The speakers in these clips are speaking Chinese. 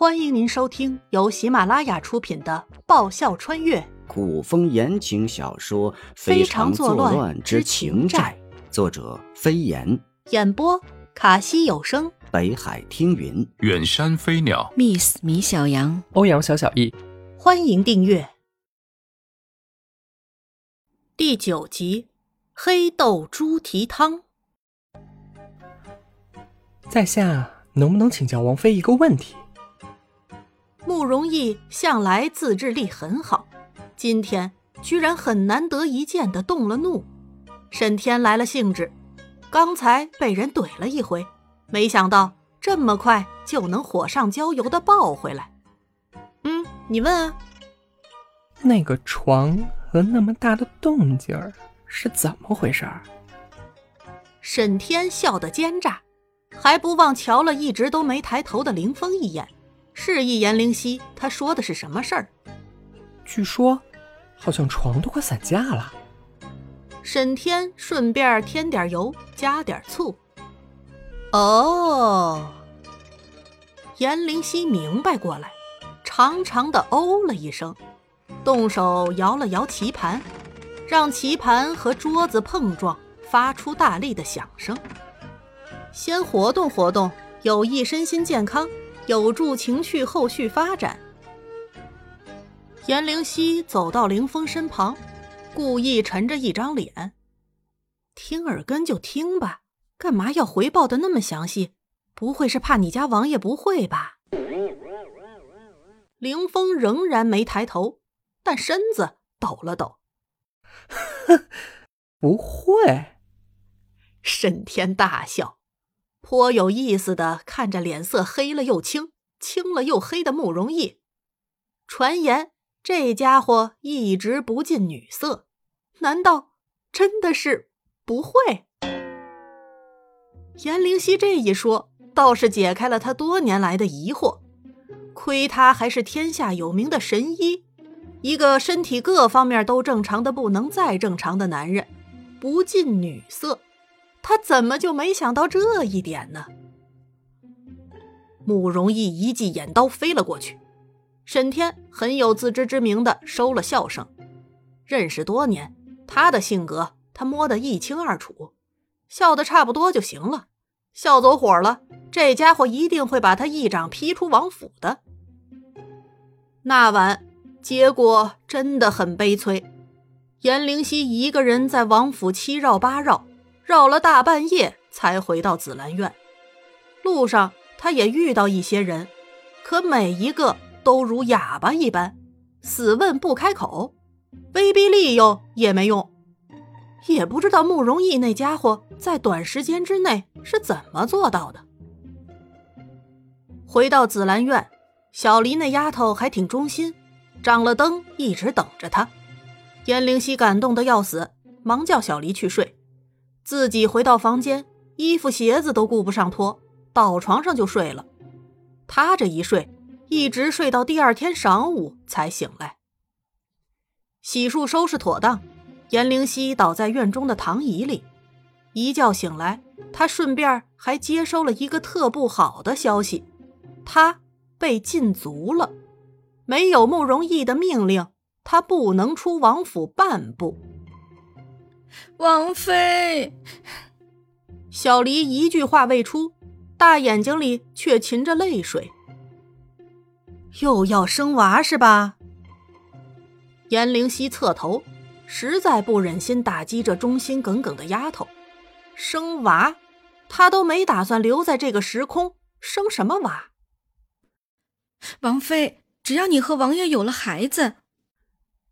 欢迎您收听由喜马拉雅出品的《爆笑穿越。古风言情小说《非常作乱之情债》，作者飞檐，演播卡西有声，北海听云，远山飞鸟，Miss 米小羊，欧阳小小易，欢迎订阅。第九集《黑豆猪蹄汤》。在下能不能请教王妃一个问题？慕容易向来自制力很好，今天居然很难得一见的动了怒。沈天来了兴致，刚才被人怼了一回，没想到这么快就能火上浇油的抱回来。嗯，你问啊？那个床和那么大的动静儿是怎么回事？沈天笑得奸诈，还不忘瞧了一直都没抬头的林峰一眼。示意颜灵犀，他说的是什么事儿？据说，好像床都快散架了。沈天顺便添点油，加点醋。哦，颜灵犀明白过来，长长的哦了一声，动手摇了摇棋盘，让棋盘和桌子碰撞，发出大力的响声。先活动活动，有益身心健康。有助情绪后续发展。颜灵犀走到凌风身旁，故意沉着一张脸：“听耳根就听吧，干嘛要回报的那么详细？不会是怕你家王爷不会吧？”凌风仍然没抬头，但身子抖了抖：“，不会。”沈天大笑。颇有意思的看着脸色黑了又青、青了又黑的慕容易。传言这家伙一直不近女色，难道真的是不会？颜灵犀这一说，倒是解开了他多年来的疑惑。亏他还是天下有名的神医，一个身体各方面都正常的不能再正常的男人，不近女色。他怎么就没想到这一点呢？慕容易一记眼刀飞了过去，沈天很有自知之明的收了笑声。认识多年，他的性格他摸得一清二楚，笑得差不多就行了。笑走火了，这家伙一定会把他一掌劈出王府的。那晚结果真的很悲催，颜灵犀一个人在王府七绕八绕。绕了大半夜才回到紫兰院，路上他也遇到一些人，可每一个都如哑巴一般，死问不开口，威逼利诱也没用，也不知道慕容逸那家伙在短时间之内是怎么做到的。回到紫兰院，小黎那丫头还挺忠心，掌了灯一直等着他。颜灵犀感动的要死，忙叫小黎去睡。自己回到房间，衣服鞋子都顾不上脱，倒床上就睡了。他这一睡，一直睡到第二天晌午才醒来。洗漱收拾妥当，颜灵犀倒在院中的躺椅里。一觉醒来，他顺便还接收了一个特不好的消息：他被禁足了。没有慕容逸的命令，他不能出王府半步。王妃，小黎一句话未出，大眼睛里却噙着泪水。又要生娃是吧？颜灵犀侧头，实在不忍心打击这忠心耿耿的丫头。生娃，她都没打算留在这个时空，生什么娃？王妃，只要你和王爷有了孩子，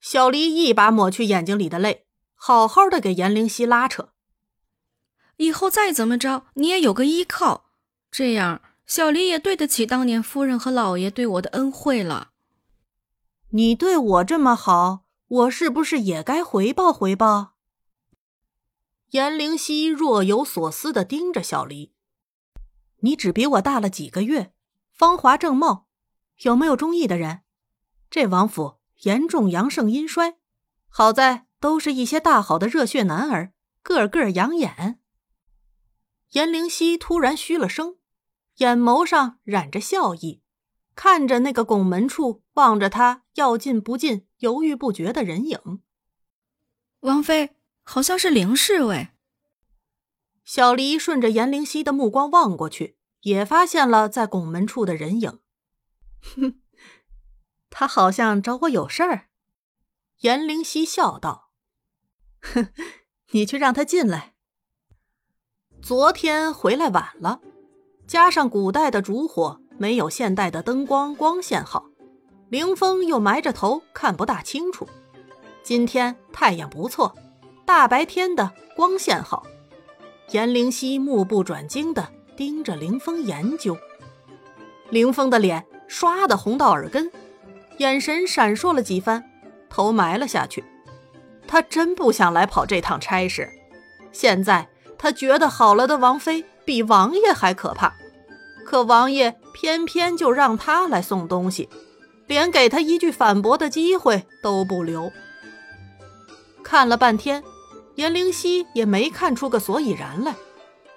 小黎一把抹去眼睛里的泪。好好的给颜灵犀拉扯，以后再怎么着你也有个依靠，这样小黎也对得起当年夫人和老爷对我的恩惠了。你对我这么好，我是不是也该回报回报？颜灵犀若有所思的盯着小黎，你只比我大了几个月，芳华正茂，有没有中意的人？这王府严重阳盛阴衰，好在。都是一些大好的热血男儿，个个养眼。颜灵犀突然嘘了声，眼眸上染着笑意，看着那个拱门处望着他要进不进、犹豫不决的人影。王妃好像是林侍卫。小黎顺着严灵犀的目光望过去，也发现了在拱门处的人影。哼，他好像找我有事儿。严灵犀笑道：“哼，你去让他进来。昨天回来晚了，加上古代的烛火没有现代的灯光光线好，凌风又埋着头看不大清楚。今天太阳不错，大白天的光线好。”严灵犀目不转睛地盯着凌风研究，凌风的脸唰的红到耳根，眼神闪烁了几番，头埋了下去。他真不想来跑这趟差事。现在他觉得好了的王妃比王爷还可怕，可王爷偏偏就让他来送东西，连给他一句反驳的机会都不留。看了半天。严灵犀也没看出个所以然来，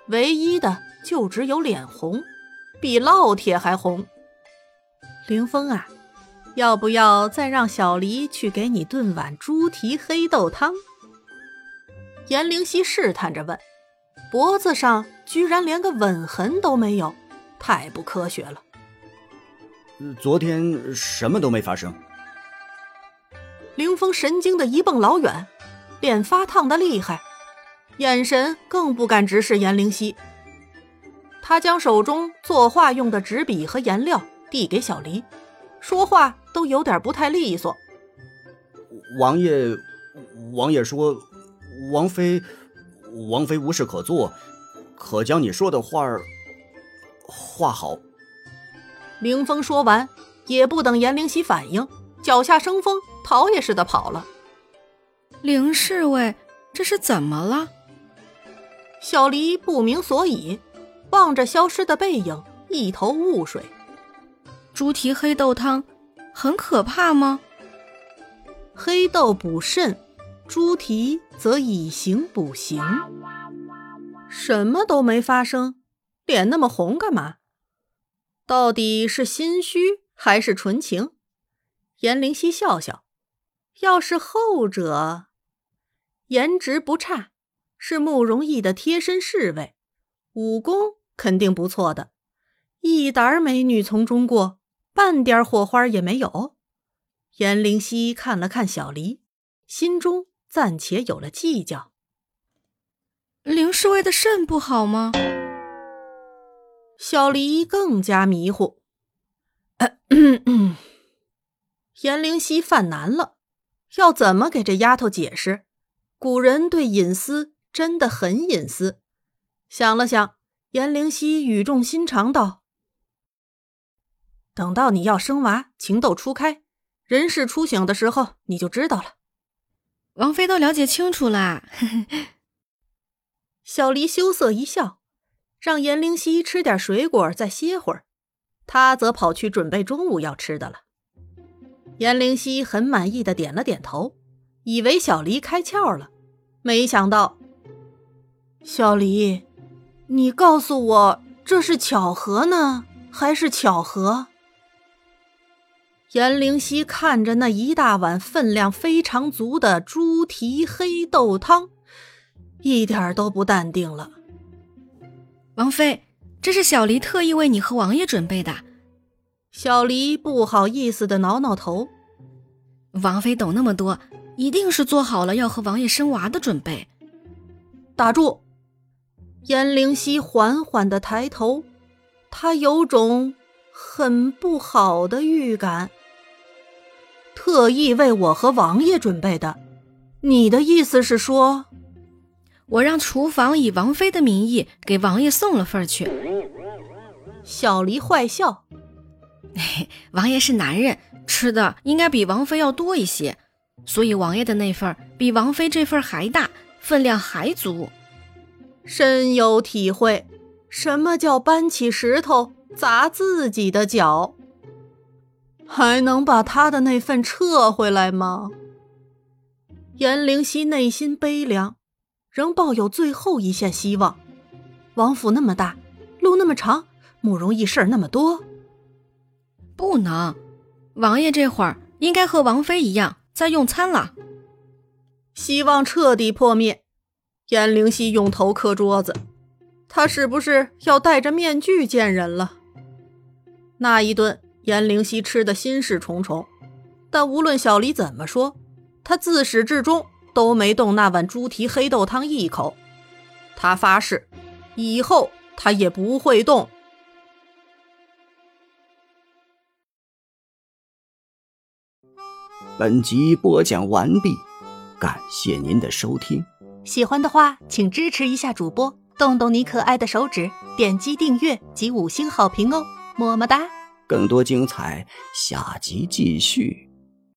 唯一的就只有脸红，比烙铁还红。凌风啊，要不要再让小黎去给你炖碗猪蹄黑豆汤？严灵犀试探着问，脖子上居然连个吻痕都没有，太不科学了。昨天什么都没发生。凌风神经的一蹦老远。脸发烫的厉害，眼神更不敢直视严灵犀。他将手中作画用的纸笔和颜料递给小黎，说话都有点不太利索。王爷，王爷说，王妃，王妃无事可做，可将你说的话儿画好。凌风说完，也不等严灵犀反应，脚下生风，逃也似的跑了。凌侍卫，这是怎么了？小黎不明所以，望着消失的背影，一头雾水。猪蹄黑豆汤很可怕吗？黑豆补肾，猪蹄则以形补形。什么都没发生，脸那么红干嘛？到底是心虚还是纯情？严灵犀笑笑，要是后者。颜值不差，是慕容逸的贴身侍卫，武功肯定不错的。一沓美女从中过，半点火花也没有。颜灵犀看了看小黎，心中暂且有了计较。林侍卫的肾不好吗？小黎更加迷糊。颜灵犀犯难了，要怎么给这丫头解释？古人对隐私真的很隐私。想了想，颜灵犀语重心长道：“等到你要生娃，情窦初开，人事初醒的时候，你就知道了。”王妃都了解清楚啦。小黎羞涩一笑，让颜灵犀吃点水果，再歇会儿。他则跑去准备中午要吃的了。颜灵犀很满意的点了点头。以为小黎开窍了，没想到，小黎，你告诉我这是巧合呢，还是巧合？严灵犀看着那一大碗分量非常足的猪蹄黑豆汤，一点都不淡定了。王妃，这是小黎特意为你和王爷准备的。小黎不好意思的挠挠头。王妃懂那么多。一定是做好了要和王爷生娃的准备。打住！颜灵犀缓缓的抬头，他有种很不好的预感。特意为我和王爷准备的，你的意思是说，我让厨房以王妃的名义给王爷送了份去？小黎坏笑。王爷是男人，吃的应该比王妃要多一些。所以王爷的那份比王妃这份还大，分量还足。深有体会，什么叫搬起石头砸自己的脚？还能把他的那份撤回来吗？颜灵犀内心悲凉，仍抱有最后一线希望。王府那么大，路那么长，慕容易事儿那么多。不能，王爷这会儿应该和王妃一样在用餐了。希望彻底破灭。颜灵犀用头磕桌子，他是不是要戴着面具见人了？那一顿，颜灵犀吃的心事重重，但无论小黎怎么说，他自始至终都没动那碗猪蹄黑豆汤一口。他发誓，以后他也不会动。本集播讲完毕，感谢您的收听。喜欢的话，请支持一下主播，动动你可爱的手指，点击订阅及五星好评哦，么么哒！更多精彩，下集继续。